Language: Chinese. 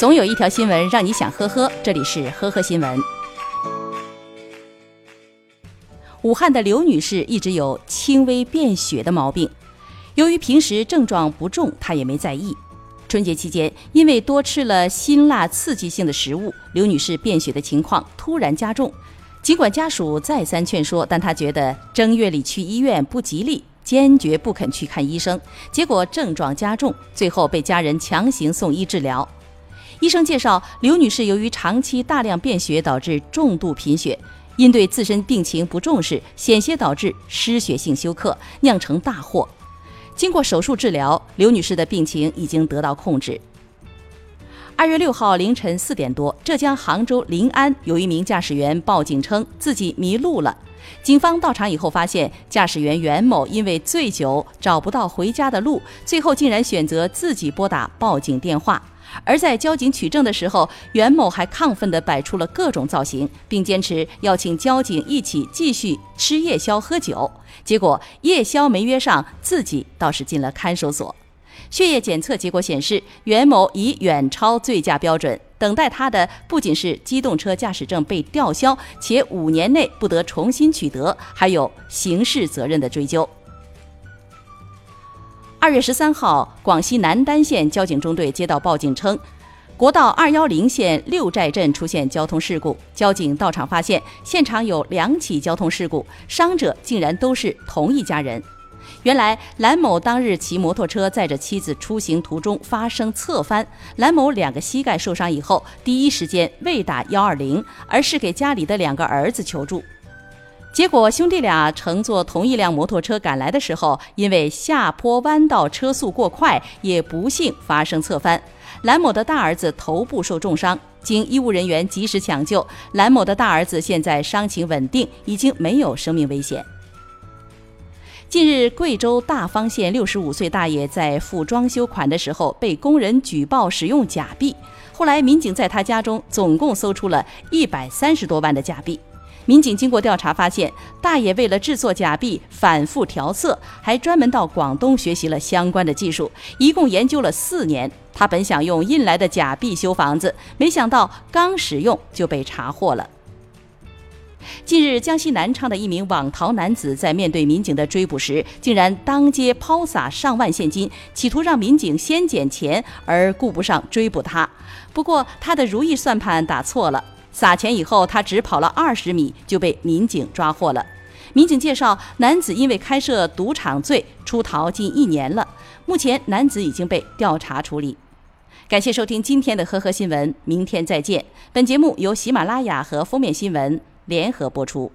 总有一条新闻让你想呵呵，这里是呵呵新闻。武汉的刘女士一直有轻微便血的毛病，由于平时症状不重，她也没在意。春节期间，因为多吃了辛辣刺激性的食物，刘女士便血的情况突然加重。尽管家属再三劝说，但她觉得正月里去医院不吉利，坚决不肯去看医生。结果症状加重，最后被家人强行送医治疗。医生介绍，刘女士由于长期大量便血，导致重度贫血。因对自身病情不重视，险些导致失血性休克，酿成大祸。经过手术治疗，刘女士的病情已经得到控制。二月六号凌晨四点多，浙江杭州临安有一名驾驶员报警称自己迷路了。警方到场以后发现，驾驶员袁某因为醉酒找不到回家的路，最后竟然选择自己拨打报警电话。而在交警取证的时候，袁某还亢奋地摆出了各种造型，并坚持要请交警一起继续吃夜宵、喝酒。结果夜宵没约上，自己倒是进了看守所。血液检测结果显示，袁某已远超醉驾标准，等待他的不仅是机动车驾驶证被吊销，且五年内不得重新取得，还有刑事责任的追究。二月十三号，广西南丹县交警中队接到报警称，国道二幺零线六寨镇出现交通事故。交警到场发现，现场有两起交通事故，伤者竟然都是同一家人。原来，兰某当日骑摩托车载着妻子出行途中发生侧翻，兰某两个膝盖受伤以后，第一时间未打幺二零，而是给家里的两个儿子求助。结果，兄弟俩乘坐同一辆摩托车赶来的时候，因为下坡弯道车速过快，也不幸发生侧翻。兰某的大儿子头部受重伤，经医务人员及时抢救，兰某的大儿子现在伤情稳定，已经没有生命危险。近日，贵州大方县六十五岁大爷在付装修款的时候被工人举报使用假币，后来民警在他家中总共搜出了一百三十多万的假币。民警经过调查发现，大爷为了制作假币，反复调色，还专门到广东学习了相关的技术，一共研究了四年。他本想用印来的假币修房子，没想到刚使用就被查获了。近日，江西南昌的一名网逃男子在面对民警的追捕时，竟然当街抛洒上万现金，企图让民警先捡钱，而顾不上追捕他。不过，他的如意算盘打错了。撒钱以后，他只跑了二十米就被民警抓获了。民警介绍，男子因为开设赌场罪出逃近一年了，目前男子已经被调查处理。感谢收听今天的呵呵新闻，明天再见。本节目由喜马拉雅和封面新闻联合播出。